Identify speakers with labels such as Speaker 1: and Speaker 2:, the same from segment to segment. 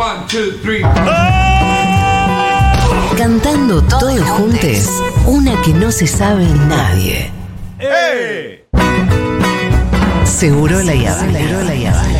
Speaker 1: One, two, three.
Speaker 2: Cantando todos juntos, una que no se sabe nadie. Seguro la Yavana. Seguro la Yavana.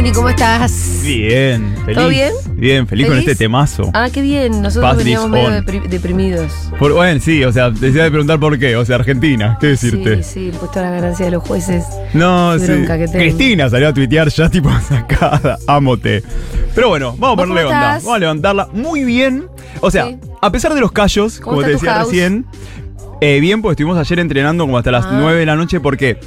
Speaker 3: Fauni, ¿cómo estás?
Speaker 4: Bien, feliz.
Speaker 3: ¿Todo bien?
Speaker 4: Bien, feliz, con este temazo.
Speaker 3: Ah, qué bien. Nosotros
Speaker 4: Pass
Speaker 3: veníamos medio deprimidos.
Speaker 4: Por- bueno, sí, o sea, decía de preguntar por qué. O sea, Argentina, ¿qué decirte?
Speaker 3: Sí, sí, puesto la ganancia de los jueces.
Speaker 4: No, sí. Cristina salió a tuitear ya tipo sacada, ámote. Pero bueno, vamos a
Speaker 3: ¿Vos
Speaker 4: ponerle onda. Vamos a levantarla muy bien. O sea,
Speaker 3: Sí.
Speaker 4: a pesar de los callos,
Speaker 3: ¿Cómo
Speaker 4: como te decía
Speaker 3: house?
Speaker 4: recién, eh, bien, pues estuvimos ayer entrenando como hasta las
Speaker 3: Ah.
Speaker 4: 9 de la noche porque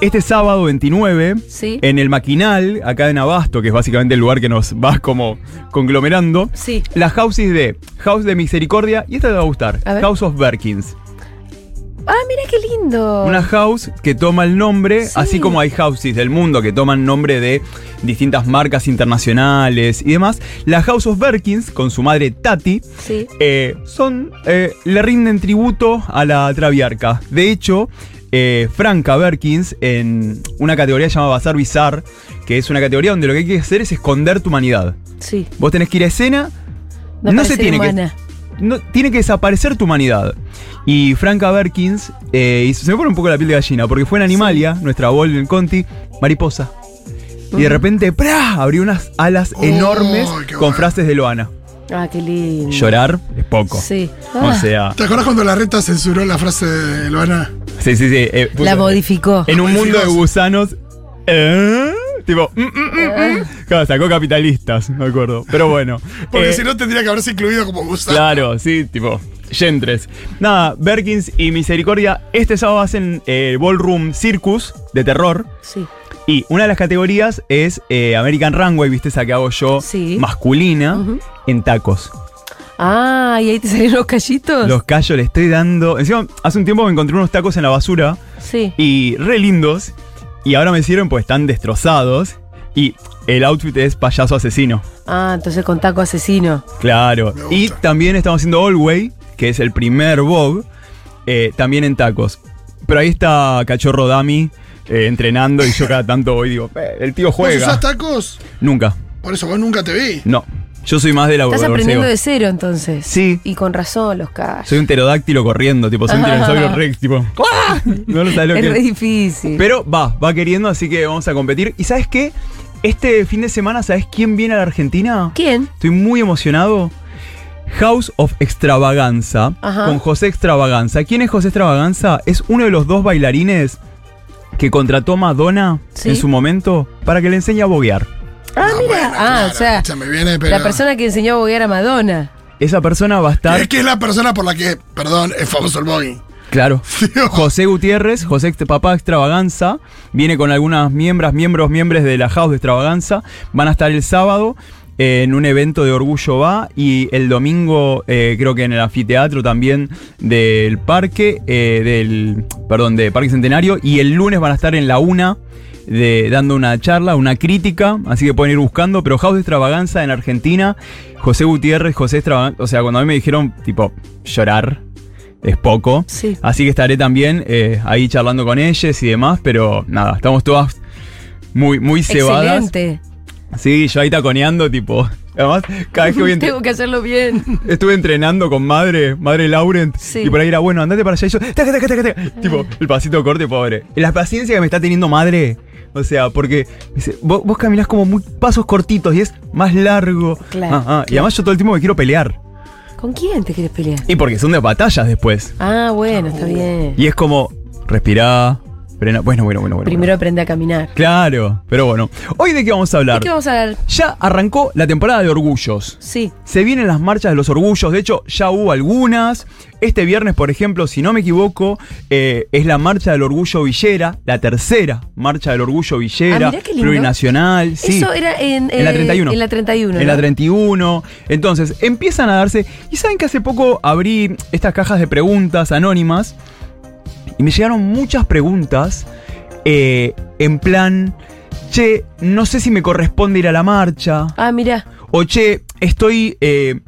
Speaker 4: este sábado 29,
Speaker 3: Sí.
Speaker 4: en el Maquinal, acá en Abasto, que es básicamente el lugar que nos va como conglomerando,
Speaker 3: Sí.
Speaker 4: las houses de House de Misericordia, y esta te va a gustar,
Speaker 3: A.
Speaker 4: House of Berkins.
Speaker 3: Ah, mira qué lindo.
Speaker 4: Una house que toma el nombre,
Speaker 3: Sí.
Speaker 4: así como hay houses del mundo que toman nombre de distintas marcas internacionales y demás. La House of Berkins, con su madre Tati,
Speaker 3: Sí.
Speaker 4: eh, son, eh, le rinden tributo a la Traviarca. De hecho, eh, Franca Berkins, en una categoría llamada Bazar Bizarre, que es una categoría donde lo que hay que hacer es esconder tu humanidad.
Speaker 3: Sí.
Speaker 4: Vos tenés que ir a escena,
Speaker 3: No,
Speaker 4: no se tiene
Speaker 3: humana.
Speaker 4: que. No, tiene que desaparecer tu humanidad. Y Franca Berkins, eh, y se me pone un poco la piel de gallina, porque fue en Animalia, nuestra Golden Conti, mariposa. Y de repente, ¡pra! abrió unas alas
Speaker 5: Oh,
Speaker 4: enormes con
Speaker 5: bueno.
Speaker 4: frases de Loana.
Speaker 3: Ah, qué lindo.
Speaker 4: Llorar es poco.
Speaker 3: Sí.
Speaker 4: O
Speaker 3: Ah,
Speaker 4: sea,
Speaker 5: ¿Te acordás cuando la reta censuró la frase de Loana?
Speaker 4: sí, sí, sí. eh, puso-
Speaker 3: la modificó.
Speaker 4: En un mundo de gusanos. ¿eh? Tipo, mm, mm, mm, mm. Claro, sacó capitalistas, me acuerdo. Pero bueno.
Speaker 5: Porque
Speaker 4: eh,
Speaker 5: si no tendría que haberse incluido como gusano.
Speaker 4: Claro, sí, tipo, Gentres. Nada, Berkins y Misericordia este sábado hacen eh, Ballroom Circus de terror.
Speaker 3: Sí.
Speaker 4: Y una de las categorías es eh, American Runway, ¿viste? Esa que hago yo,
Speaker 3: Sí.
Speaker 4: masculina, en tacos.
Speaker 3: Ah, y ahí te salieron los callitos.
Speaker 4: Los callos le estoy dando. Encima, hace un tiempo me encontré unos tacos en la basura
Speaker 3: Sí.
Speaker 4: y re lindos. Y ahora me sirven pues están destrozados. Y el outfit es payaso asesino.
Speaker 3: Ah, entonces con taco asesino.
Speaker 4: Claro. Y también estamos haciendo Allway, que es el primer Vogue, eh, también en tacos. Pero ahí está Cachorro Dami eh, entrenando y yo cada tanto voy y digo, "Eh, el tío
Speaker 5: ¿Vos
Speaker 4: juega.
Speaker 5: usás tacos?
Speaker 4: Nunca.
Speaker 5: Por eso vos nunca te vi.
Speaker 4: No. Yo soy más de la
Speaker 3: Estás aprendiendo de cero entonces.
Speaker 4: Sí.
Speaker 3: Y con razón los callos.
Speaker 4: Soy un pterodáctilo corriendo, tipo, soy un tiranosaurio rex, tipo. ¡ah! No lo sabes lo
Speaker 3: es
Speaker 4: que
Speaker 3: re
Speaker 4: es.
Speaker 3: difícil.
Speaker 4: Pero va, va queriendo, así que vamos a competir. ¿Y sabes qué? Este fin de semana, ¿sabes quién viene a la Argentina?
Speaker 3: ¿Quién?
Speaker 4: Estoy muy emocionado. House of Extravaganza
Speaker 3: Ajá.
Speaker 4: con José Extravaganza. ¿Quién es José Extravaganza? Es uno de los dos bailarines que contrató Madonna
Speaker 3: Sí.
Speaker 4: en su momento para que le enseñe a boguear.
Speaker 3: Ah,
Speaker 5: Ah,
Speaker 3: mira.
Speaker 5: bueno,
Speaker 3: ah,
Speaker 5: claro,
Speaker 3: o sea,
Speaker 5: se me viene, pero-
Speaker 3: la persona que enseñó a boguear a Madonna.
Speaker 4: Esa persona va a estar.
Speaker 5: Es que es la persona por la que, perdón, es famoso el bogging.
Speaker 4: Claro. José Gutiérrez, José Papá Extravaganza, viene con algunas miembros, miembros, miembros de la House de Extravaganza. Van a estar el sábado en un evento de Orgullo Va y el domingo eh, creo que en el anfiteatro también del parque, eh, del, perdón, de Parque Centenario y el lunes van a estar en la una de, dando una charla, una crítica, así que pueden ir buscando, pero House de Extravaganza en Argentina, José Gutiérrez, José Extravaganza, o sea, cuando a mí me dijeron tipo llorar, es poco.
Speaker 3: Sí.
Speaker 4: Así que estaré también eh, ahí charlando con ellas y demás, pero nada, estamos todas muy, muy cebadas.
Speaker 3: Excelente.
Speaker 4: Sí, yo ahí taconeando, tipo. Además, cada vez que voy
Speaker 3: Tengo que hacerlo bien.
Speaker 4: Estuve entrenando con madre, madre Laurent,
Speaker 3: Sí.
Speaker 4: y por ahí era, bueno, andate para allá. Y yo, taca, taca, taca, taca. tipo, el pasito corte, pobre. La paciencia que me está teniendo madre, o sea, porque dice, vos, vos caminás como muy pasos cortitos y es más largo.
Speaker 3: Claro,
Speaker 4: Ah, ah, Y
Speaker 3: claro.
Speaker 4: además yo todo el tiempo me quiero pelear.
Speaker 3: ¿Con quién te quieres pelear?
Speaker 4: Y porque son de batallas después.
Speaker 3: Ah, bueno, está bien.
Speaker 4: Y es como, respirá, Bueno, bueno, bueno, bueno.
Speaker 3: Primero aprende a caminar.
Speaker 4: Claro, pero bueno. ¿Hoy de qué vamos a
Speaker 3: ¿De
Speaker 4: hablar?
Speaker 3: qué vamos a hablar?
Speaker 4: Ya arrancó la temporada de orgullos.
Speaker 3: Sí.
Speaker 4: Se vienen las marchas de los orgullos, de hecho ya hubo algunas. Este viernes, por ejemplo, si no me equivoco, eh, es la marcha del orgullo Villera, la tercera marcha del orgullo Villera,
Speaker 3: Ah, mirá qué lindo.
Speaker 4: plurinacional. Sí.
Speaker 3: Eso era en,
Speaker 4: En la
Speaker 3: eh,
Speaker 4: 31.
Speaker 3: En la 31.
Speaker 4: En la
Speaker 3: ¿no?
Speaker 4: 31. Entonces, empiezan a darse. Y saben que hace poco abrí estas cajas de preguntas anónimas. Y me llegaron muchas preguntas eh, en plan, che, no sé si me corresponde ir a la marcha.
Speaker 3: Ah, mira.
Speaker 4: O che, estoy eh,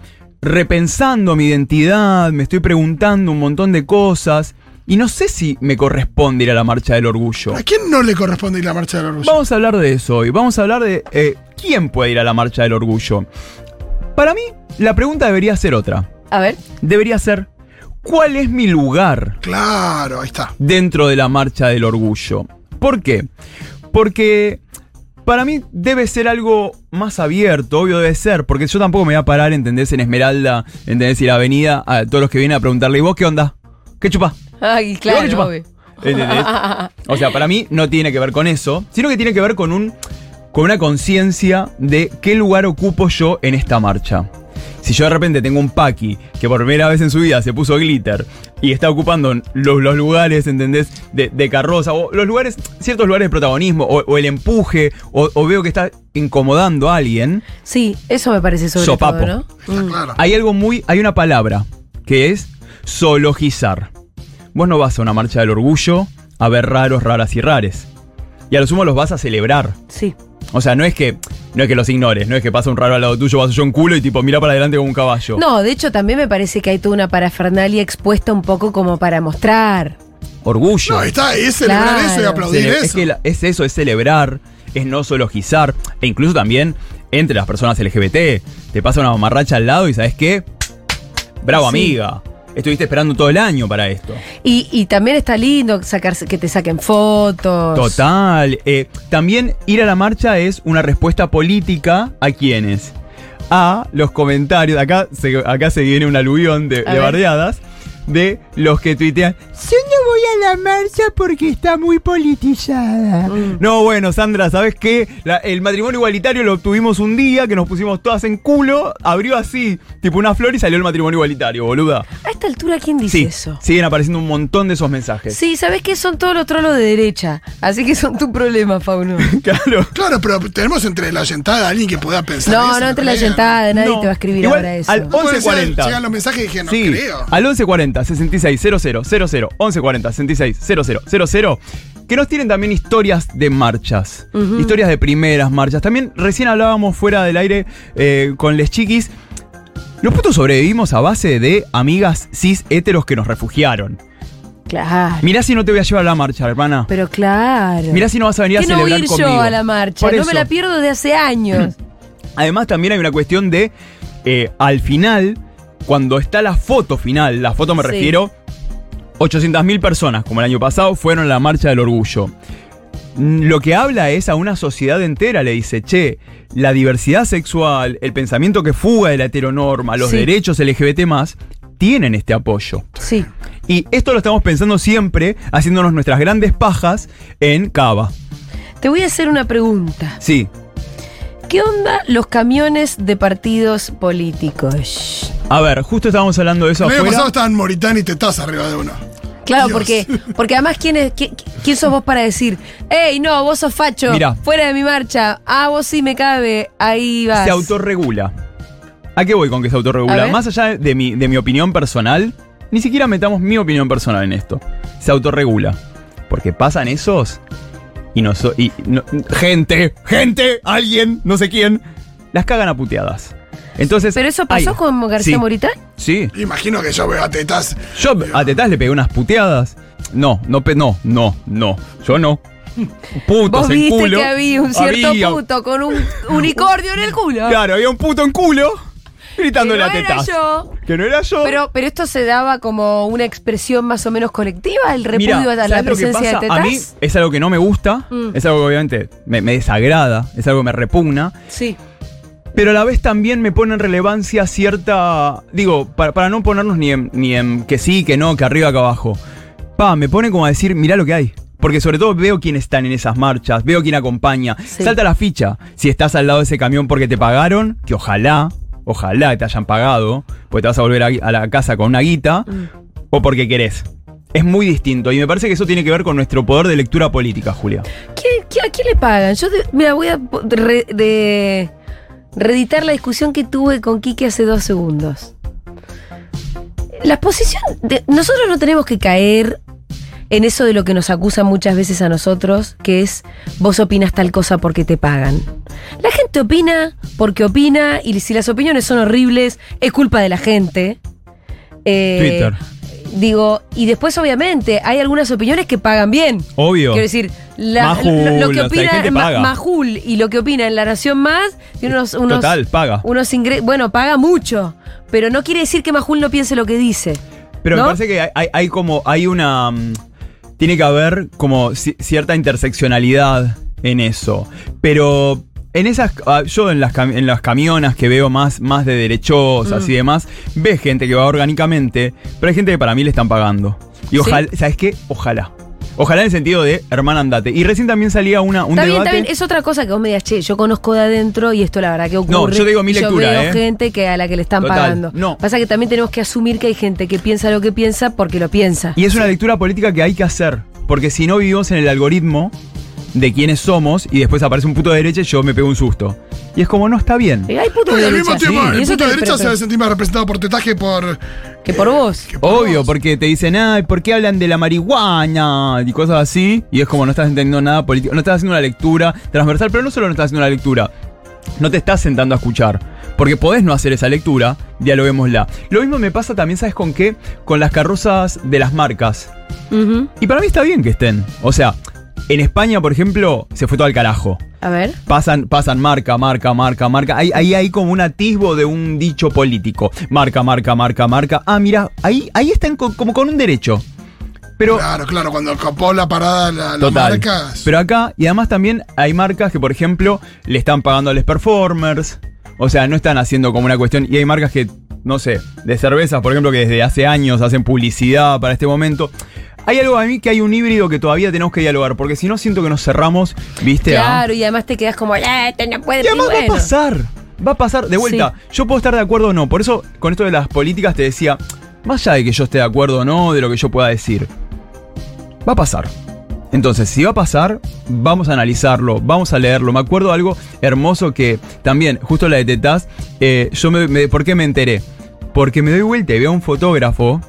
Speaker 4: repensando mi identidad, me estoy preguntando un montón de cosas. Y no sé si me corresponde ir a la marcha del orgullo.
Speaker 5: ¿A quién no le corresponde ir a la marcha del orgullo?
Speaker 4: Vamos a hablar de eso hoy. Vamos a hablar de eh, quién puede ir a la marcha del orgullo. Para mí, la pregunta debería ser otra.
Speaker 3: A ver.
Speaker 4: Debería ser, ¿cuál es mi lugar
Speaker 5: Claro, ahí está.
Speaker 4: dentro de la marcha del orgullo? ¿Por qué? Porque para mí debe ser algo más abierto, obvio debe ser, porque yo tampoco me voy a parar, ¿entendés? En Esmeralda, ¿entendés? Y la avenida, a todos los que vienen a preguntarle, ¿y vos qué onda? ¿Qué chupa?
Speaker 3: Ay,
Speaker 4: ¿Y
Speaker 3: claro.
Speaker 4: qué chupa?
Speaker 3: obvio.
Speaker 4: ¿Entendés? O sea, para mí no tiene que ver con eso, sino que tiene que ver con un con una conciencia de qué lugar ocupo yo en esta marcha. Si yo de repente tengo un Paki que por primera vez en su vida se puso glitter y está ocupando los, los lugares, ¿entendés? De, de carroza, o los lugares, ciertos lugares de protagonismo, o, o el empuje, o, o veo que está incomodando a alguien,
Speaker 3: Sí, eso me parece sobre
Speaker 4: Sopapo.
Speaker 3: todo, ¿no?
Speaker 5: Está claro.
Speaker 4: hay algo muy. Hay una palabra que es zoologizar. Vos no vas a una marcha del orgullo a ver raros, raras y rares. Y a lo sumo los vas a celebrar.
Speaker 3: Sí.
Speaker 4: O sea, no es que no es que los ignores, no es que pasa un raro al lado tuyo, vas yo un culo y tipo mira para adelante como un caballo.
Speaker 3: No, de hecho también me parece que hay toda una parafernalia expuesta un poco como para mostrar.
Speaker 4: Orgullo.
Speaker 5: No, ahí está, es celebrar
Speaker 3: Claro.
Speaker 5: eso y aplaudir
Speaker 4: Cele-
Speaker 5: eso.
Speaker 4: Es que la- es eso, es celebrar, es no zoologizar. E incluso también entre las personas LGBT. Te pasa una mamarracha al lado y ¿sabes qué? Bravo,
Speaker 3: Sí.
Speaker 4: amiga. Estuviste esperando todo el año para esto.
Speaker 3: Y, y también está lindo sacarse, que te saquen fotos.
Speaker 4: Total. Eh, también ir a la marcha es una respuesta política a quienes. A los comentarios. Acá se, acá se viene un aluvión de, de bardeadas. De los que tuitean. Voy a la marcha porque está muy politizada.
Speaker 3: Mm.
Speaker 4: No, bueno, Sandra, ¿sabes qué? La- el matrimonio igualitario lo obtuvimos un día que nos pusimos todas en culo. Abrió así, tipo una flor y salió el matrimonio igualitario, boluda.
Speaker 3: A esta altura, ¿quién dice
Speaker 4: Sí,
Speaker 3: eso?
Speaker 4: siguen apareciendo un montón de esos mensajes.
Speaker 3: Sí, ¿sabes qué? Son todos los trolos de derecha. Así que son tu problema, Fauno.
Speaker 4: claro.
Speaker 5: Claro, pero tenemos entre la yentada a alguien que pueda pensar.
Speaker 3: No,
Speaker 5: eso
Speaker 3: no entre la yentada, nadie
Speaker 4: No.
Speaker 3: te va a escribir
Speaker 4: Igual,
Speaker 3: ahora eso.
Speaker 4: al-
Speaker 5: No puede ser,
Speaker 4: 11:40.
Speaker 5: Llegan los mensajes y dije, no
Speaker 4: sí,
Speaker 5: creo.
Speaker 4: al 1140 66 00 00 1140 66 00 00 que nos tienen también historias de marchas, historias de primeras marchas. También recién hablábamos fuera del aire eh, con les chiquis. Los putos sobrevivimos a base de amigas cis héteros que nos refugiaron.
Speaker 3: Claro.
Speaker 4: Mirá si no te voy a llevar a la marcha, hermana.
Speaker 3: Pero claro.
Speaker 4: Mirá si no vas a venir a
Speaker 3: ¿Qué no
Speaker 4: celebrar
Speaker 3: ir
Speaker 4: conmigo.
Speaker 3: yo a la marcha?
Speaker 4: Por
Speaker 3: No
Speaker 4: eso.
Speaker 3: me la pierdo de hace años.
Speaker 4: Además, también hay una cuestión de, eh, al final, cuando está la foto final, la foto me
Speaker 3: Sí.
Speaker 4: refiero, 800.000 personas, como el año pasado, fueron a la marcha del orgullo. Mm, Lo que habla es a una sociedad entera, le dice, che, la diversidad sexual, el pensamiento que fuga de la heteronorma, los
Speaker 3: Sí.
Speaker 4: derechos LGBT tienen este apoyo.
Speaker 3: Sí.
Speaker 4: Y esto lo estamos pensando siempre, haciéndonos nuestras grandes pajas en Cava.
Speaker 3: Te voy a hacer una pregunta.
Speaker 4: Sí,
Speaker 3: ¿Qué onda los camiones de partidos políticos?
Speaker 4: a ver, justo estábamos hablando de eso
Speaker 5: El año pasado estaba en Moritán y te estás arriba de uno.
Speaker 3: Claro,
Speaker 5: Dios.
Speaker 3: porque, porque además, ¿quién, es, quién, quién sos vos para decir? ¡Ey, no, vos sos facho!
Speaker 4: Mirá.
Speaker 3: Fuera de mi marcha. Ah, vos sí me cabe. Ahí vas.
Speaker 4: se autorregula. ¿A qué voy con que se autorregula? Más allá de mi, de mi opinión personal, ni siquiera metamos mi opinión personal en esto. Se autorregula. Porque pasan esos y no so- y no- gente, gente, alguien, no sé quién, las cagan a puteadas. Entonces,
Speaker 3: ¿Pero eso pasó
Speaker 4: ay,
Speaker 3: con García
Speaker 4: sí,
Speaker 3: Moritán?
Speaker 4: Sí.
Speaker 5: Imagino que yo veo a tetas.
Speaker 4: Yo a Tetás le pegué unas puteadas. No, no, pe- no, no, no. Yo no. Putos
Speaker 3: Vos
Speaker 4: en
Speaker 3: viste
Speaker 4: culo.
Speaker 3: que había un cierto
Speaker 4: Había-
Speaker 3: puto con un unicornio en el culo.
Speaker 4: Claro, había un puto en culo
Speaker 3: que
Speaker 4: gritándole
Speaker 3: no
Speaker 4: a
Speaker 3: era
Speaker 4: tetas.
Speaker 3: yo.
Speaker 4: Que no era yo.
Speaker 3: Pero, pero esto se daba como una expresión más o menos colectiva, el repudio
Speaker 4: Mirá,
Speaker 3: a la
Speaker 4: ¿sabes lo que
Speaker 3: presencia de tetas.
Speaker 4: A mí es algo que no me gusta,
Speaker 3: Mm.
Speaker 4: es algo que obviamente me, me desagrada, es algo que me repugna,
Speaker 3: Sí.
Speaker 4: pero a la vez también me pone en relevancia cierta. Digo, para, para no ponernos ni en, ni en que sí, que no, que arriba, que abajo. Pa, me pone como a decir, mirá lo que hay. Porque sobre todo veo quién están en esas marchas, veo quién acompaña.
Speaker 3: Sí.
Speaker 4: Salta la ficha. Si estás al lado de ese camión porque te pagaron, que ojalá, ojalá te hayan pagado, porque te vas a volver a, a la casa con una guita, o porque querés. Es muy distinto y me parece que eso tiene que ver con nuestro poder de lectura política, Julia.
Speaker 3: ¿Quién- quién- ¿A quién le pagan? Yo, de- mira, voy a po- re- de- reeditar la discusión que tuve con Kike hace dos segundos. La posición de. Nosotros no tenemos que caer en eso de lo que nos acusan muchas veces a nosotros, que es vos opinas tal cosa porque te pagan. La gente opina porque opina y si las opiniones son horribles, es culpa de la gente. Eh,
Speaker 4: Twitter.
Speaker 3: Digo, y después obviamente hay algunas opiniones que pagan bien.
Speaker 4: Obvio.
Speaker 3: Quiero decir, la-
Speaker 4: Majul,
Speaker 3: lo, lo que opina Ma-. Majul y lo que opina en La Nación Más, tiene unos, unos,
Speaker 4: Total, paga.
Speaker 3: unos ingresos. Bueno, paga mucho, pero no quiere decir que Majul no piense lo que dice.
Speaker 4: Pero
Speaker 3: ¿no?
Speaker 4: me parece que hay, hay- hay como, hay una. mm, Tiene que haber como ci- cierta interseccionalidad en eso. Pero en esas. ah, Yo en las, en las camionas que veo más, más de derechosas
Speaker 3: Mm.
Speaker 4: y demás, ves gente que va orgánicamente, pero hay gente que para mí le están pagando. Y ojalá, ¿sabes qué? Ojalá. Ojalá en el sentido de, hermana, andate. Y recién también salía una, un
Speaker 3: Está bien, está bien. Es otra cosa que vos me digas, che, yo conozco de adentro y esto la verdad que ocurre.
Speaker 4: No, yo digo mi lectura,
Speaker 3: Yo veo
Speaker 4: ¿eh?
Speaker 3: gente que a la que le están
Speaker 4: Total,
Speaker 3: pagando.
Speaker 4: no.
Speaker 3: Pasa que también tenemos que asumir que hay gente que piensa lo que piensa porque lo piensa.
Speaker 4: Y es una lectura política que hay que hacer. Porque si no vivimos en el algoritmo de quiénes somos y después aparece un puto de derecha yo me pego un susto. Y es como, no está bien.
Speaker 3: Y hay
Speaker 5: y
Speaker 3: de
Speaker 5: al
Speaker 3: derecha.
Speaker 5: mismo tiempo,
Speaker 3: Sí. Y
Speaker 5: el
Speaker 3: eso
Speaker 5: de derecha
Speaker 3: pero-
Speaker 5: se debe sentir más representado por Tetaje que por.
Speaker 3: Que por vos.
Speaker 5: que por
Speaker 4: Obvio,
Speaker 5: vos.
Speaker 4: porque te dicen, ay, ¿por qué hablan de la marihuana? Y cosas así. Y es como no estás entendiendo nada político. No estás haciendo una lectura transversal, pero no solo no estás haciendo una lectura. No te estás sentando a escuchar. Porque podés no hacer esa lectura, dialoguémosla. Lo mismo me pasa también, ¿sabes con qué? Con las carrozas de las marcas.
Speaker 3: Ujú.
Speaker 4: Y para mí está bien que estén. O sea, en España, por ejemplo, se fue todo al carajo.
Speaker 3: A ver.
Speaker 4: Pasan, pasan marca, marca, marca, marca. Ahí, ahí hay como un atisbo de un dicho político. Marca, marca, marca, marca. Ah, mira, ahí, ahí están co- como con un derecho. Pero.
Speaker 5: Claro, claro, cuando copó la parada la,
Speaker 4: Total.
Speaker 5: marca.
Speaker 4: Pero acá, y además también hay marcas que, por ejemplo, le están pagando a los performers. O sea, no están haciendo como una cuestión. Y hay marcas que, no sé, de cervezas, por ejemplo, que desde hace años hacen publicidad para este momento. Hay algo a mí que hay un híbrido que todavía tenemos que dialogar, porque si no siento que nos cerramos, ¿viste? a-
Speaker 3: Claro, y además te quedas como, "Ah, este no puede
Speaker 4: Y además
Speaker 3: y bueno".
Speaker 4: va a pasar. Va a pasar. De vuelta, yo puedo estar de acuerdo o no. Por eso, con esto de las políticas, te decía, más allá de que yo esté de acuerdo o no, de lo que yo pueda decir, va a pasar. Entonces, si va a pasar, vamos a analizarlo, vamos a leerlo. Me acuerdo algo hermoso que también, justo la de Tetaz, eh, yo me, me- ¿por qué me enteré? Porque me doy vuelta y veo a un fotógrafo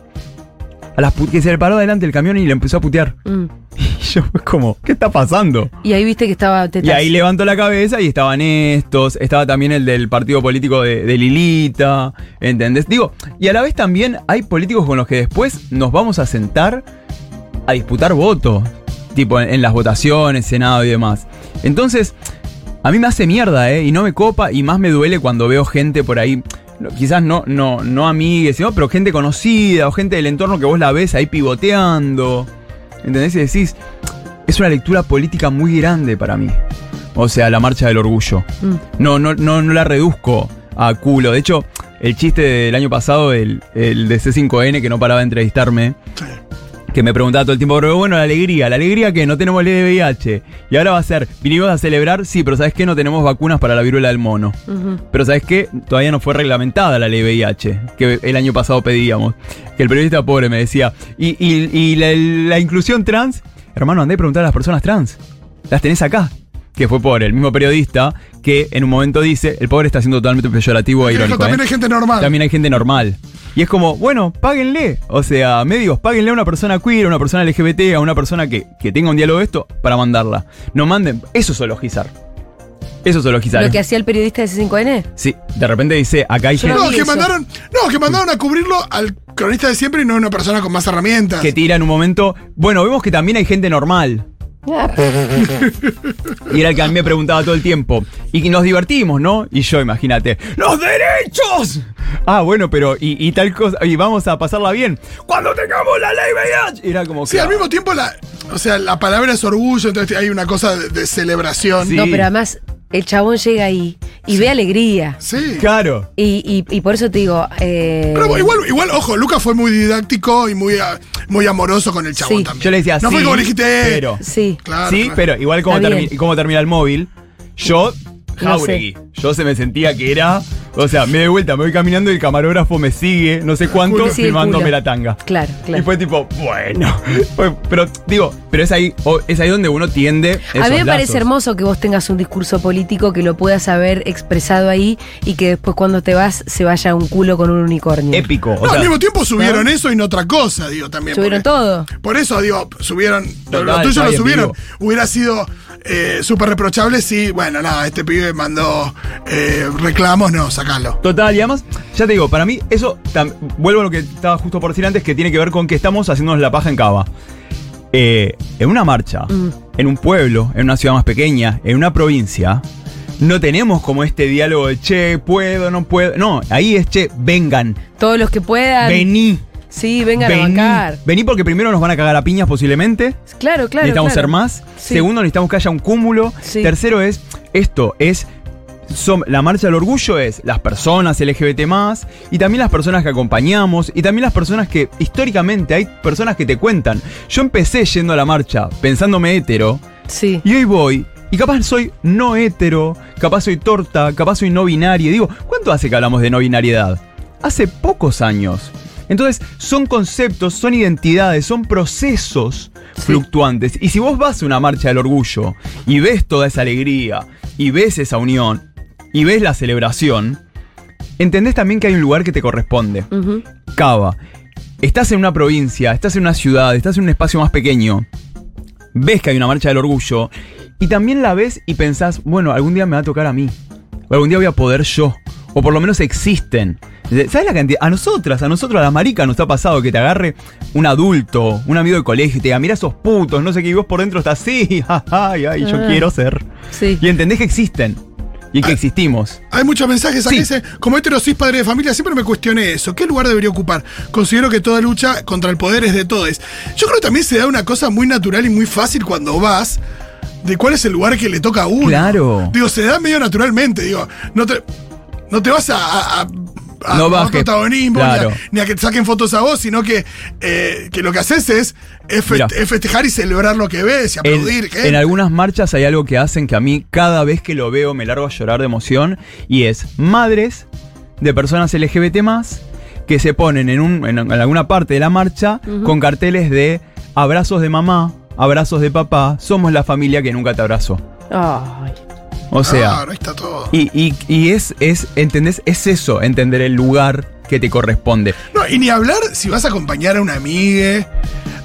Speaker 4: a las que se le paró delante del camión y le empezó a putear.
Speaker 3: Mm.
Speaker 4: Y yo, como, ¿qué está pasando?
Speaker 3: Y ahí viste que estaba
Speaker 4: Y ahí levanto la cabeza y estaban estos, estaba también el del partido político de, de Lilita, ¿entendés? Digo, y a la vez también hay políticos con los que después nos vamos a sentar a disputar votos, tipo en, en las votaciones, Senado y demás. Entonces, a mí me hace mierda, ¿eh? Y no me copa y más me duele cuando veo gente por ahí. Quizás no, no, no amigues, sino, pero gente conocida o gente del entorno que vos la ves ahí pivoteando. ¿Entendés? Y decís, es una lectura política muy grande para mí. O sea, la marcha del orgullo.
Speaker 3: Mm.
Speaker 4: No, no, no, no la reduzco a culo. De hecho, el chiste del año pasado, el, el de C5N, que no paraba de entrevistarme. Que me preguntaba todo el tiempo, pero bueno, la alegría, la alegría que no tenemos ley de VIH. Y ahora va a ser, vinimos a celebrar, sí, pero ¿sabes qué? No tenemos vacunas para la viruela del mono. Pero ¿sabes qué? Todavía no fue reglamentada la ley VIH, que el año pasado pedíamos. Que el periodista pobre me decía, y, y- y la, la inclusión trans, hermano, andé a preguntar a las personas trans. Las tenés acá. Que fue por el mismo periodista que en un momento dice, el pobre está siendo totalmente peyorativo e irónico.
Speaker 5: también
Speaker 4: ¿eh?
Speaker 5: hay gente normal.
Speaker 4: También hay gente normal. Y es como, bueno, páguenle. O sea, medios, páguenle a una persona queer, a una persona LGBT, a una persona que, que tenga un diálogo de esto para mandarla. No manden. Eso es zoologizar. Eso es zoologizar.
Speaker 3: Lo que hacía el periodista de C5N.
Speaker 4: Sí, de repente dice, acá hay gente
Speaker 5: No, que
Speaker 3: eso.
Speaker 5: mandaron, no, que mandaron a cubrirlo al cronista de siempre y no a una persona con más herramientas.
Speaker 4: que tira en un momento. Bueno, vemos que también hay gente normal. Y era el que a mí me preguntaba todo el tiempo. Y nos divertimos, ¿no? Y yo, imagínate, ¡los derechos! Ah, bueno, pero, y, y tal cosa, y vamos a pasarla bien. Cuando tengamos la ley VIH. Era como
Speaker 5: Sí,
Speaker 4: que.
Speaker 5: al mismo tiempo, la, o sea, la palabra es orgullo, entonces hay una cosa de, de celebración.
Speaker 4: Sí.
Speaker 3: No, pero además el chabón llega ahí y ve alegría.
Speaker 5: Sí.
Speaker 4: Claro.
Speaker 3: Y, y- y por eso te digo. eh,
Speaker 5: Pero igual, igual, ojo, Lucas fue muy didáctico y muy, ah, muy amoroso con el chabón
Speaker 3: Sí.
Speaker 5: también.
Speaker 4: Yo le decía,
Speaker 5: no
Speaker 4: sí,
Speaker 5: fue como le dijiste, eh,
Speaker 4: pero.
Speaker 3: Sí.
Speaker 5: Claro,
Speaker 4: sí,
Speaker 5: claro.
Speaker 4: pero igual como, termi- termina el móvil, yo,
Speaker 3: No
Speaker 4: Jauregui, yo se me sentía que era O sea, me doy vuelta, me voy caminando y el camarógrafo me sigue, no sé cuánto.
Speaker 3: Sí,
Speaker 4: filmándome la tanga.
Speaker 3: Claro,
Speaker 4: Y
Speaker 3: claro.
Speaker 4: fue tipo, bueno. Pero digo, pero es ahí, o- es ahí donde uno tiende.
Speaker 3: A mí
Speaker 4: esos
Speaker 3: me parece
Speaker 4: lazos.
Speaker 3: hermoso que vos tengas un discurso político, que lo puedas haber expresado ahí y que después cuando te vas se vaya un culo con un unicornio.
Speaker 4: Épico. O
Speaker 5: No,
Speaker 4: sea,
Speaker 5: al mismo tiempo subieron eso y no otra cosa, digo, también.
Speaker 3: Subieron todo.
Speaker 5: Por eso, digo, subieron.
Speaker 4: Total,
Speaker 5: lo tuyo lo subieron.
Speaker 4: vivo.
Speaker 5: Hubiera sido eh, súper reprochable si, bueno, nada, este pibe mandó eh, reclamos, no, sacalo.
Speaker 4: Total, y además, ya te digo, para mí, eso, tam- vuelvo a lo que estaba justo por decir antes, que tiene que ver con que estamos haciéndonos la paja en cava. Eh, en una marcha,
Speaker 3: Mm.
Speaker 4: en un pueblo, en una ciudad más pequeña, en una provincia, no tenemos como este diálogo de che, puedo, no puedo. No, ahí es che, vengan,
Speaker 3: Todos los que puedan.
Speaker 4: vení.
Speaker 3: Sí, vengan a
Speaker 4: Vení,
Speaker 3: bancar.
Speaker 4: vení porque primero nos van a cagar a piñas posiblemente.
Speaker 3: Claro, claro.
Speaker 4: necesitamos
Speaker 3: claro.
Speaker 4: ser más.
Speaker 3: Sí.
Speaker 4: Segundo, necesitamos que haya un cúmulo.
Speaker 3: Sí.
Speaker 4: Tercero es, esto es, som- la marcha del orgullo es las personas LGBT más y también las personas que acompañamos y también las personas que históricamente hay personas que te cuentan. Yo empecé yendo a la marcha pensándome hetero
Speaker 3: Sí.
Speaker 4: y hoy voy. Y capaz soy no hetero, capaz soy torta, capaz soy no binaria. Digo, ¿cuánto hace que hablamos de no binariedad? Hace pocos años. Entonces, son conceptos, son identidades, son procesos fluctuantes. Y si vos vas a una marcha del orgullo y ves toda esa alegría, y ves esa unión, y ves la celebración, entendés también que hay un lugar que te corresponde. Cava. Estás en una provincia, estás en una ciudad, estás en un espacio más pequeño. Ves que hay una marcha del orgullo y también la ves y pensás, bueno, algún día me va a tocar a mí. O algún día voy a poder yo. O por lo menos existen. ¿Sabes la cantidad? A nosotras, a nosotros, a las maricas nos ha pasado que te agarre un adulto, un amigo de colegio y te diga, mira esos putos, no sé qué, y vos por dentro estás así, ay, ay, yo
Speaker 3: Ah.
Speaker 4: quiero ser.
Speaker 3: Sí.
Speaker 4: Y entendés que existen. Y que existimos.
Speaker 5: Hay muchos mensajes acá
Speaker 4: Sí.
Speaker 5: dice, como heterosis padre de familia, siempre me cuestioné eso. ¿Qué lugar debería ocupar? Considero que toda lucha contra el poder es de todos. Yo creo que también se da una cosa muy natural y muy fácil cuando vas de cuál es el lugar que le toca a uno.
Speaker 4: Claro.
Speaker 5: Digo, se da medio naturalmente, digo, no te, no te vas a, a- a- a
Speaker 4: No bajes,
Speaker 5: protagonismo,
Speaker 4: claro.
Speaker 5: ni, a, ni a que te saquen fotos a vos, sino que, eh, que lo que haces es, es fe-
Speaker 4: Mira.
Speaker 5: es festejar y celebrar lo que ves y
Speaker 4: En,
Speaker 5: aplaudir.
Speaker 4: en algunas marchas hay algo que hacen que a mí cada vez que lo veo me largo a llorar de emoción y es madres de personas LGBT más que se ponen en, un, en, en alguna parte de la marcha con carteles de abrazos de mamá, abrazos de papá, somos la familia que nunca te abrazó.
Speaker 3: Ay.
Speaker 4: O sea,
Speaker 5: Claro, ahí está todo.
Speaker 4: y, y- y es, es, ¿entendés? Es eso, entender el lugar que te corresponde.
Speaker 5: No, y ni hablar si vas a acompañar a una amiga,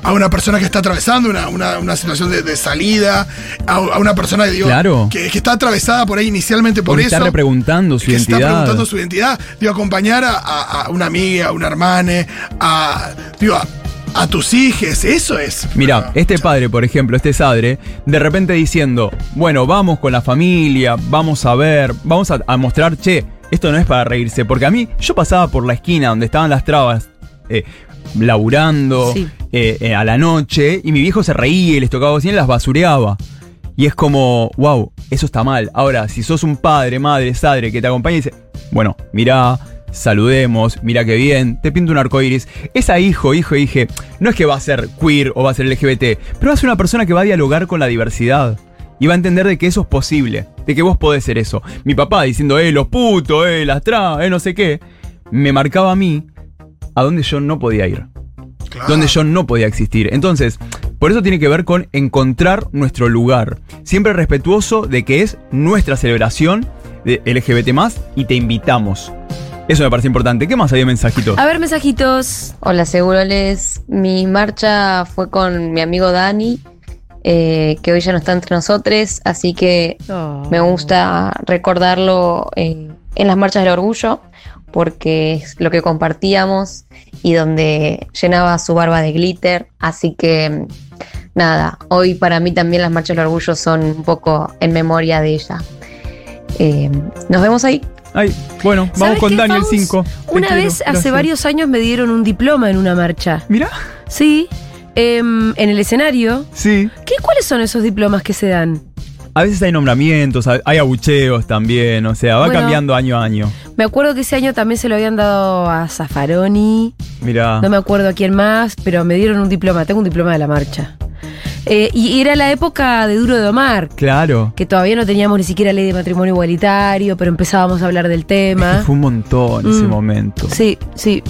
Speaker 5: a una persona que está atravesando una, una- una situación de, de salida, a, a una persona digo,
Speaker 4: Claro.
Speaker 5: que, que está atravesada por ahí inicialmente por eso.
Speaker 4: está repreguntando su
Speaker 5: que está
Speaker 4: identidad.
Speaker 5: preguntando su identidad. Digo, acompañar a, a- a una amiga, a una hermana, a, digo, a, a tus hijos, eso es.
Speaker 4: Mira, este padre, por ejemplo, este sadre, de repente diciendo, bueno, vamos con la familia, vamos a ver, vamos a, a mostrar, che, esto no es para reírse, porque a mí, yo pasaba por la esquina donde estaban las trabas, eh, laburando
Speaker 3: Sí.
Speaker 4: eh, eh, a la noche, y mi viejo se reía y les tocaba bocina y las basureaba. Y es como, wow, eso está mal. Ahora, si sos un padre, madre, sadre que te acompaña y dice, bueno, mirá, saludemos, mira qué bien, te pinto un arco iris. Esa hijo, hijo, dije, no es que va a ser queer o va a ser LGBT, pero va a ser una persona que va a dialogar con la diversidad. Y va a entender de que eso es posible, de que vos podés ser eso. Mi papá diciendo, eh, los putos, eh, las trabas, eh, no sé qué, me marcaba a mí a donde yo no podía ir
Speaker 5: Claro.
Speaker 4: donde yo no podía existir. Entonces, por eso tiene que ver con encontrar nuestro lugar. Siempre respetuoso de que es nuestra celebración de LGBT y te invitamos. Eso me parece importante. ¿Qué más hay de mensajitos?
Speaker 3: A ver, mensajitos.
Speaker 1: Hola, Seguroles. Mi marcha fue con mi amigo Dani, eh, que hoy ya no está entre nosotros, así que me gusta recordarlo eh, en las marchas del orgullo, porque es lo que compartíamos y donde llenaba su barba de glitter. Así que, nada, hoy para mí también las marchas del orgullo son un poco en memoria de ella. Eh, nos vemos ahí.
Speaker 4: Ay, bueno, vamos
Speaker 3: ¿Sabes
Speaker 4: con Daniel
Speaker 3: Faust?
Speaker 4: 5.
Speaker 3: Una vez, hace varios años, me dieron un diploma en una marcha.
Speaker 4: Mira,
Speaker 3: Sí, em, en el escenario.
Speaker 4: sí.
Speaker 3: ¿Qué, ¿Cuáles son esos diplomas que se dan?
Speaker 4: A veces hay nombramientos, hay abucheos también, o sea, va
Speaker 3: Bueno.
Speaker 4: cambiando año a año.
Speaker 3: Me acuerdo que ese año también se lo habían dado a Zaffaroni.
Speaker 4: Mira.
Speaker 3: No me acuerdo a quién más, pero me dieron un diploma. Tengo un diploma de la marcha. Eh, y era la época de Duro de Omar,
Speaker 4: Claro.
Speaker 3: que todavía no teníamos ni siquiera ley de matrimonio igualitario, pero empezábamos a hablar del
Speaker 4: Es que
Speaker 3: tema.
Speaker 4: fue un montón ese
Speaker 3: Mm.
Speaker 4: momento.
Speaker 3: Sí, sí.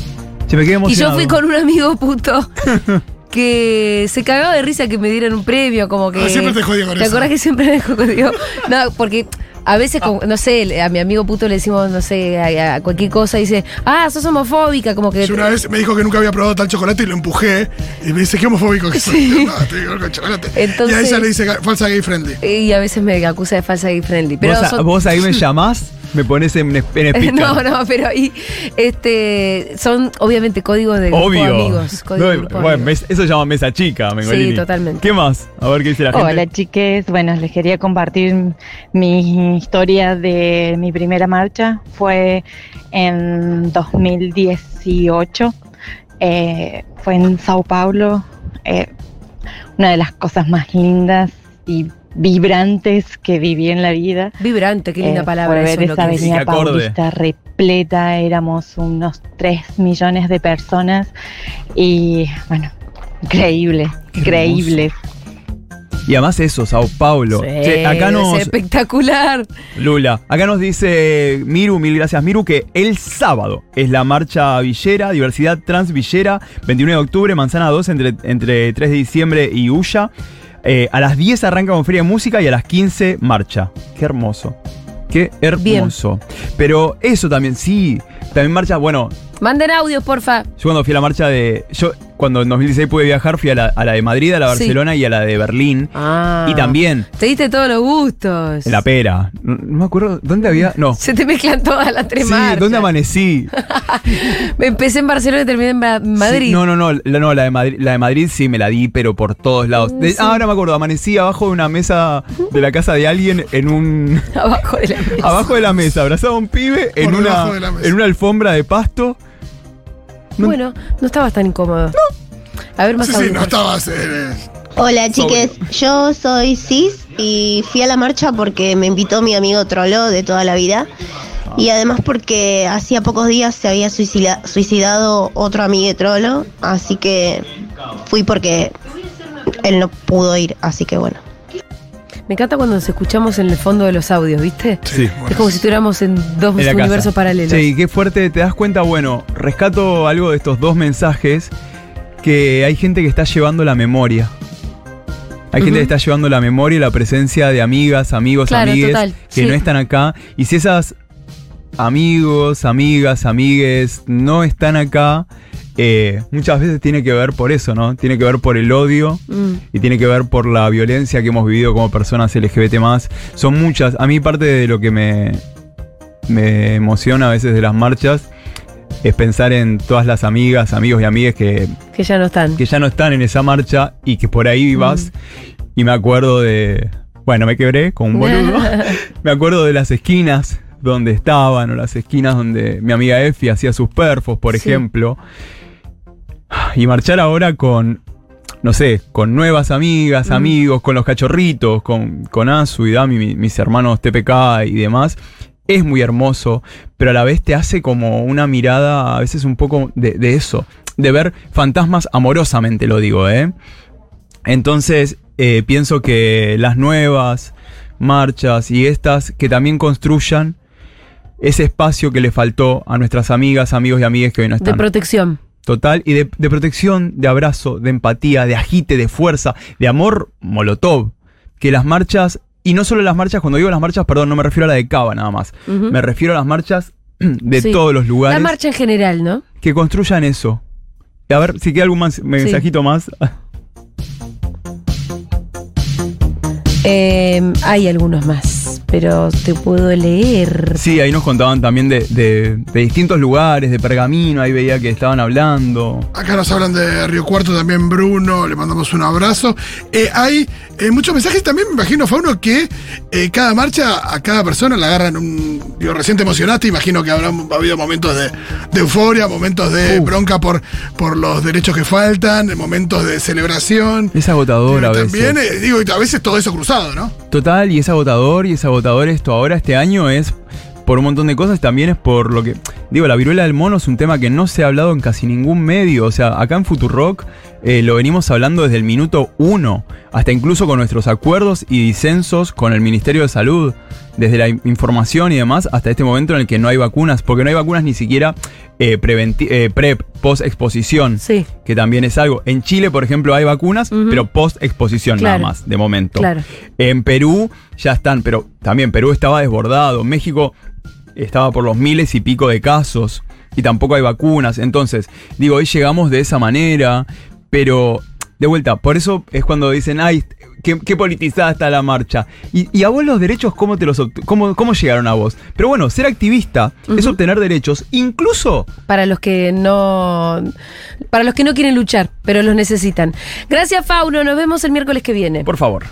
Speaker 4: Se me quedé
Speaker 3: Y yo fui con un amigo puto que se cagaba de risa que me dieran un premio, como que.
Speaker 5: Ah, siempre te jodía con
Speaker 3: ¿Te
Speaker 5: eso.
Speaker 3: acuerdas que siempre me jodió? No, porque a veces, no sé, a mi amigo puto le decimos, no sé, a, a cualquier cosa, y dice, ah, sos homofóbica, como que.
Speaker 5: Yo una vez me dijo que nunca había probado tal chocolate y lo empujé. Y me dice, qué homofóbico que soy. No, estoy con chocolate.
Speaker 3: Entonces-
Speaker 5: y a ella le dice falsa gay friendly.
Speaker 3: Y a veces me acusa de falsa gay friendly. Pero
Speaker 4: ¿Vos, a-
Speaker 3: son-
Speaker 4: vos ahí me llamás, me pones en, en
Speaker 3: no, no, pero ahí este son obviamente códigos de grupo
Speaker 4: Obvio.
Speaker 3: de amigos. código
Speaker 4: No,
Speaker 3: de grupo de
Speaker 4: bueno,
Speaker 3: amigos.
Speaker 4: eso se llama mesa chica, Mengolini.
Speaker 3: Sí, totalmente.
Speaker 4: ¿Qué más? A ver qué dice la gente.
Speaker 6: Hola chiques, bueno, les quería compartir mi historia de mi primera marcha. Fue en 2018, eh, fue en Sao Paulo. eh, una de las cosas más lindas y vibrantes que viví en la vida.
Speaker 3: Vibrante, qué linda
Speaker 6: Eh,
Speaker 3: palabra
Speaker 6: fue
Speaker 3: eso.
Speaker 6: ver
Speaker 3: lo
Speaker 6: esa
Speaker 3: que
Speaker 6: avenida
Speaker 4: que.
Speaker 6: Paulista repleta, éramos unos 3 millones de personas y bueno, increíble,
Speaker 4: Qué
Speaker 6: increíble.
Speaker 4: Y además eso, Sao Paulo.
Speaker 3: Sí,
Speaker 4: Che, acá
Speaker 3: es
Speaker 4: nos.
Speaker 3: espectacular.
Speaker 4: Lula, acá nos dice Miru, mil gracias Miru, que el sábado es la marcha villera, diversidad trans villera, 21 de octubre, Manzana 2, entre, entre 3 de diciembre y Ulla. Eh, a las 10 arranca con Feria de Música y a las 15 marcha. Qué hermoso. Qué hermoso. Pero eso también, sí. También marcha, bueno,
Speaker 3: Manden audios, porfa.
Speaker 4: yo cuando fui a la marcha de. Yo cuando en 2016 pude viajar, fui a la, a la de Madrid, a la de
Speaker 3: Sí.
Speaker 4: Barcelona y a la de Berlín.
Speaker 3: Ah.
Speaker 4: Y también
Speaker 3: Te diste todos los gustos.
Speaker 4: la pera. No, no me acuerdo. ¿Dónde había? No.
Speaker 3: Se te mezclan todas las tres
Speaker 4: Sí,
Speaker 3: marchas.
Speaker 4: ¿dónde amanecí?
Speaker 3: Empecé en Barcelona y terminé en Madrid.
Speaker 4: Sí, no, no, no, la, no, la de Madrid, la de Madrid sí me la di, pero por todos lados. De-
Speaker 3: Sí.
Speaker 4: ah, ahora me acuerdo, amanecí abajo de una mesa de la casa de alguien en un
Speaker 3: Abajo de la mesa.
Speaker 4: abajo de la mesa, abrazado a un pibe en una
Speaker 5: de
Speaker 4: en una alfombra de pasto. No-
Speaker 3: Bueno, no estabas tan incómodo. A ver, más
Speaker 5: Sí, sí, no estabas. eh,
Speaker 7: Hola chiques, yo soy Cis y fui a la marcha porque me invitó mi amigo Trollo de toda la vida y además porque hacía pocos días se había suicida- suicidado otro amigo de Trollo, así que fui porque él no pudo ir, así que bueno.
Speaker 3: Me encanta cuando nos escuchamos en el fondo de los audios, ¿viste?
Speaker 4: Sí.
Speaker 3: Es como si estuviéramos en dos
Speaker 4: en
Speaker 3: universos
Speaker 4: casa.
Speaker 3: paralelos.
Speaker 4: Sí, qué fuerte, te das cuenta, bueno, rescato algo de estos dos mensajes que hay gente que está llevando la memoria. Hay gente que está llevando la memoria y la presencia de amigas, amigos,
Speaker 3: Claro,
Speaker 4: amigues
Speaker 3: total,
Speaker 4: que
Speaker 3: sí.
Speaker 4: no están acá. Y si esas amigos, amigas, amigues no están acá, eh, muchas veces tiene que ver por eso, ¿no? Tiene que ver por el odio
Speaker 3: Mm.
Speaker 4: y tiene que ver por la violencia que hemos vivido como personas LGBT Son muchas. A mí parte de lo que me, me emociona a veces de las marchas es pensar en todas las amigas, amigos y amigas que,
Speaker 3: Que ya no están.
Speaker 4: que ya no están en esa marcha y que por ahí vas. Y me acuerdo de... Bueno, me quebré con un boludo. me acuerdo de las esquinas donde estaban o las esquinas donde mi amiga Efi hacía sus perfos, por
Speaker 3: Sí.
Speaker 4: ejemplo. Y marchar ahora con, no sé, con nuevas amigas, amigos, con los cachorritos, con, con Azu y Dami, mi- mis hermanos TPK y demás, es muy hermoso, pero a la vez te hace como una mirada, a veces un poco de, de eso, de ver fantasmas amorosamente, lo digo, ¿eh? Entonces, eh, pienso que las nuevas marchas y estas que también construyan ese espacio que le faltó a nuestras amigas, amigos y amigas que hoy no
Speaker 3: De
Speaker 4: están.
Speaker 3: protección.
Speaker 4: Total, y de, de protección, de abrazo, de empatía, de agite, de fuerza, de amor molotov. Que las marchas, y no solo las marchas, cuando digo las marchas, perdón, no me refiero a la de Cava nada más. Me refiero a las marchas de
Speaker 3: Sí.
Speaker 4: todos los
Speaker 3: La
Speaker 4: lugares
Speaker 3: marcha en general, ¿no?
Speaker 4: que construyan eso. A ver si queda algún más- mensajito más.
Speaker 3: Eh, hay algunos más, pero te puedo leer.
Speaker 4: Sí, ahí nos contaban también de, de- de distintos lugares, de Pergamino, ahí veía que estaban hablando.
Speaker 5: Acá nos hablan de Río Cuarto también, Bruno, le mandamos un abrazo. Eh, hay eh, muchos mensajes también, me imagino, Fauno, que eh, cada marcha a cada persona la agarran un. Digo, recién te emocionaste, imagino que habrá habido momentos de, de euforia, momentos de bronca por, por los derechos que faltan, momentos de celebración.
Speaker 4: Es agotador a veces.
Speaker 5: También, eh, digo, y a veces todo eso cruzado, ¿no?
Speaker 4: Total, y es agotador, y es agotador esto ahora, este año es por un montón de cosas, también es por lo que. Digo, la viruela del mono es un tema que no se ha hablado en casi ningún medio. O sea, acá en Futurock eh, lo venimos hablando desde el minuto uno, hasta incluso con nuestros acuerdos y disensos con el Ministerio de Salud, desde la in- información y demás, hasta este momento en el que no hay vacunas, porque no hay vacunas ni siquiera eh, eh, PrEP, post-exposición,
Speaker 3: Sí.
Speaker 4: que también es algo. En Chile, por ejemplo, hay vacunas, pero post-exposición
Speaker 3: Claro.
Speaker 4: nada más, de momento.
Speaker 3: Claro.
Speaker 4: En Perú ya están, pero también Perú estaba desbordado. México estaba por los miles y pico de casos y tampoco hay vacunas. Entonces, digo, hoy llegamos de esa manera, pero de vuelta, por eso es cuando dicen, ay, qué, qué politizada está la marcha. Y, y a vos los derechos, ¿cómo, te los cómo, ¿cómo llegaron a vos? Pero bueno, ser activista es obtener derechos, incluso
Speaker 3: Para los que no. Para los que no quieren luchar, pero los necesitan. Gracias, Fauno. Nos vemos el miércoles que viene.
Speaker 4: por favor.